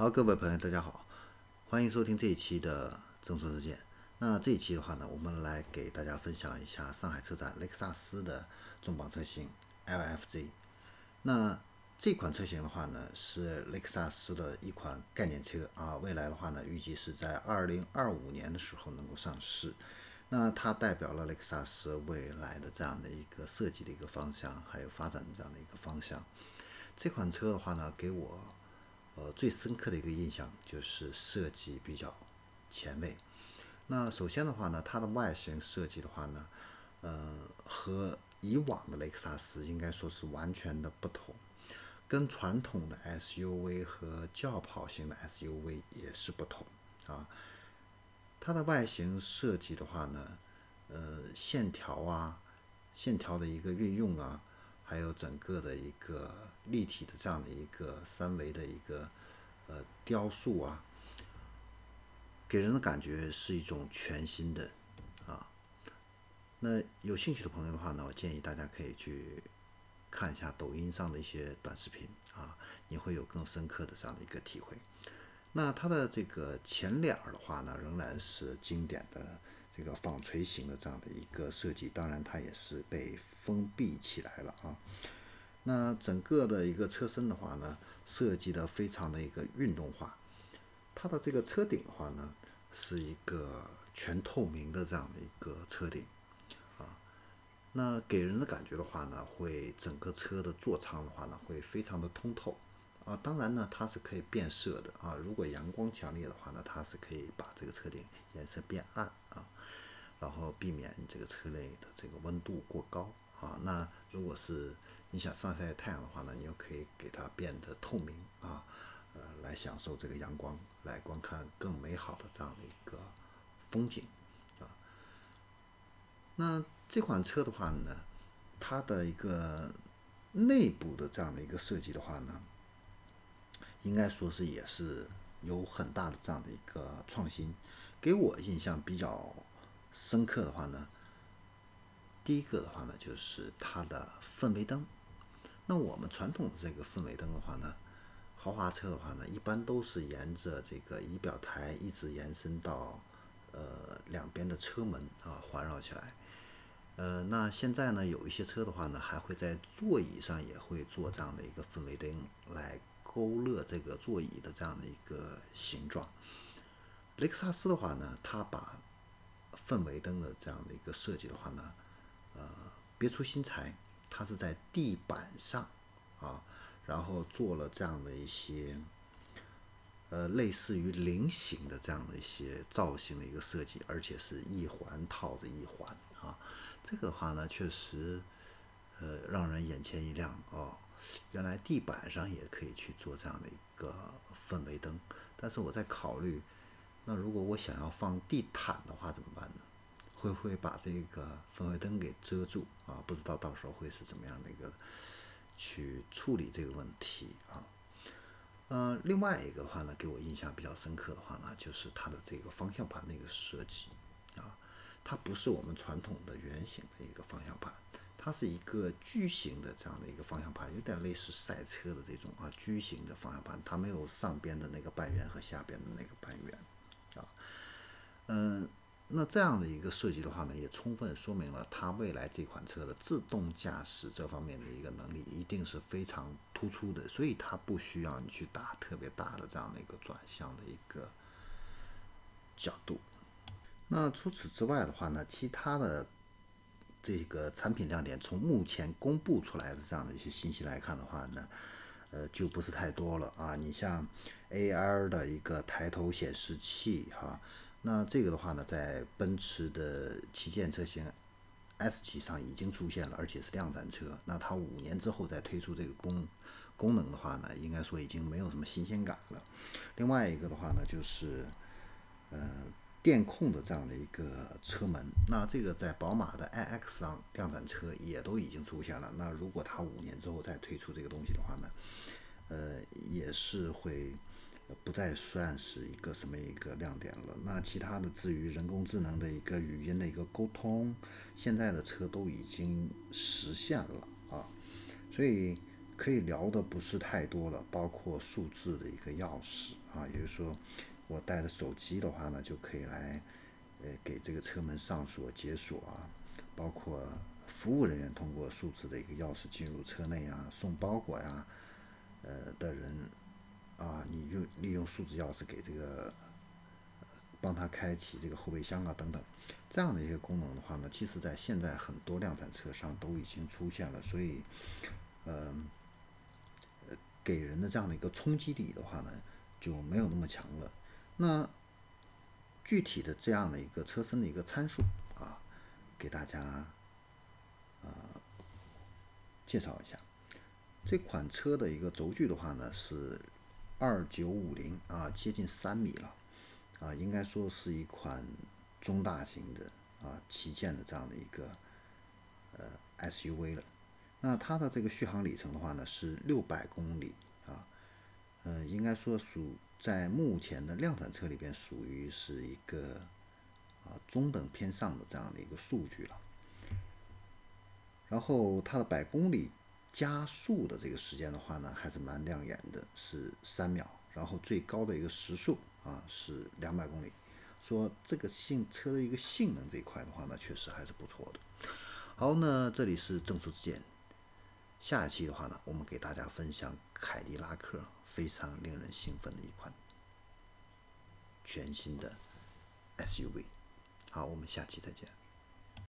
好，各位朋友，大家好，欢迎收听这一期的正说事件。那这一期的话呢，我们来给大家分享一下上海车展雷克萨斯的重磅车型 LFZ。那这款车型的话呢，是雷克萨斯的一款概念车啊，未来的话呢，预计是在二零二五年的时候能够上市。那它代表了雷克萨斯未来的这样的一个设计的一个方向，还有发展的这样的一个方向。这款车的话呢，给我呃，最深刻的一个印象就是设计比较前卫。那首先的话呢，它的外形设计的话呢，呃，和以往的雷克萨斯应该说是完全的不同，跟传统的 SUV 和轿跑型的 SUV 也是不同啊。它的外形设计的话呢，呃，线条啊，线条的一个运用啊。还有整个的一个立体的这样的一个三维的一个呃雕塑啊，给人的感觉是一种全新的啊。那有兴趣的朋友的话呢，我建议大家可以去看一下抖音上的一些短视频啊，你会有更深刻的这样的一个体会。那它的这个前脸的话呢，仍然是经典的。这个纺锤形的这样的一个设计，当然它也是被封闭起来了啊。那整个的一个车身的话呢，设计的非常的一个运动化。它的这个车顶的话呢，是一个全透明的这样的一个车顶啊。那给人的感觉的话呢，会整个车的座舱的话呢，会非常的通透啊。当然呢，它是可以变色的啊。如果阳光强烈的话呢，它是可以把这个车顶颜色变暗啊。然后避免你这个车内的这个温度过高啊。那如果是你想上晒太阳的话呢，你又可以给它变得透明啊，呃，来享受这个阳光，来观看更美好的这样的一个风景啊。那这款车的话呢，它的一个内部的这样的一个设计的话呢，应该说是也是有很大的这样的一个创新，给我印象比较。深刻的话呢，第一个的话呢，就是它的氛围灯。那我们传统的这个氛围灯的话呢，豪华车的话呢，一般都是沿着这个仪表台一直延伸到呃两边的车门啊环绕起来。呃，那现在呢，有一些车的话呢，还会在座椅上也会做这样的一个氛围灯，来勾勒这个座椅的这样的一个形状。雷克萨斯的话呢，它把氛围灯的这样的一个设计的话呢，呃，别出心裁，它是在地板上啊，然后做了这样的一些，呃，类似于菱形的这样的一些造型的一个设计，而且是一环套着一环啊，这个的话呢，确实，呃，让人眼前一亮哦，原来地板上也可以去做这样的一个氛围灯，但是我在考虑。那如果我想要放地毯的话怎么办呢？会不会把这个氛围灯给遮住啊？不知道到时候会是怎么样的一个去处理这个问题啊？呃，另外一个话呢，给我印象比较深刻的话呢，就是它的这个方向盘的一个设计啊，它不是我们传统的圆形的一个方向盘，它是一个矩形的这样的一个方向盘，有点类似赛车的这种啊矩形的方向盘，它没有上边的那个半圆和下边的那个半圆。啊，嗯，那这样的一个设计的话呢，也充分说明了它未来这款车的自动驾驶这方面的一个能力一定是非常突出的，所以它不需要你去打特别大的这样的一个转向的一个角度。那除此之外的话呢，其他的这个产品亮点，从目前公布出来的这样的一些信息来看的话呢。呃，就不是太多了啊。你像 AR 的一个抬头显示器哈，那这个的话呢，在奔驰的旗舰车型 S 级上已经出现了，而且是量产车。那它五年之后再推出这个功功能的话呢，应该说已经没有什么新鲜感了。另外一个的话呢，就是。电控的这样的一个车门，那这个在宝马的 iX 上量产车也都已经出现了。那如果它五年之后再推出这个东西的话呢，呃，也是会不再算是一个什么一个亮点了。那其他的至于人工智能的一个语音的一个沟通，现在的车都已经实现了啊。所以可以聊的不是太多了，包括数字的一个钥匙啊，也就是说，我带着手机的话呢，就可以来呃给这个车门上锁、解锁啊，包括服务人员通过数字的一个钥匙进入车内啊，送包裹呀，呃的人啊，你用利用数字钥匙给这个帮他开启这个后备箱啊等等，这样的一些功能的话呢，其实在现在很多量产车上都已经出现了，所以呃。给人的这样的一个冲击力的话呢，就没有那么强了。那具体的这样的一个车身的一个参数啊，给大家呃介绍一下。这款车的一个轴距的话呢是二九五零啊，接近三米了啊，应该说是一款中大型的啊旗舰的这样的一个呃 SUV 了。那它的这个续航里程的话呢是六百公里啊，呃，应该说属在目前的量产车里边属于是一个啊中等偏上的这样的一个数据了。然后它的百公里加速的这个时间的话呢还是蛮亮眼的，是三秒。然后最高的一个时速啊是两百公里，说这个性车的一个性能这一块的话呢确实还是不错的。好，那这里是正说之见。下一期的话呢，我们给大家分享凯迪拉克非常令人兴奋的一款全新的 SUV。好，我们下期再见。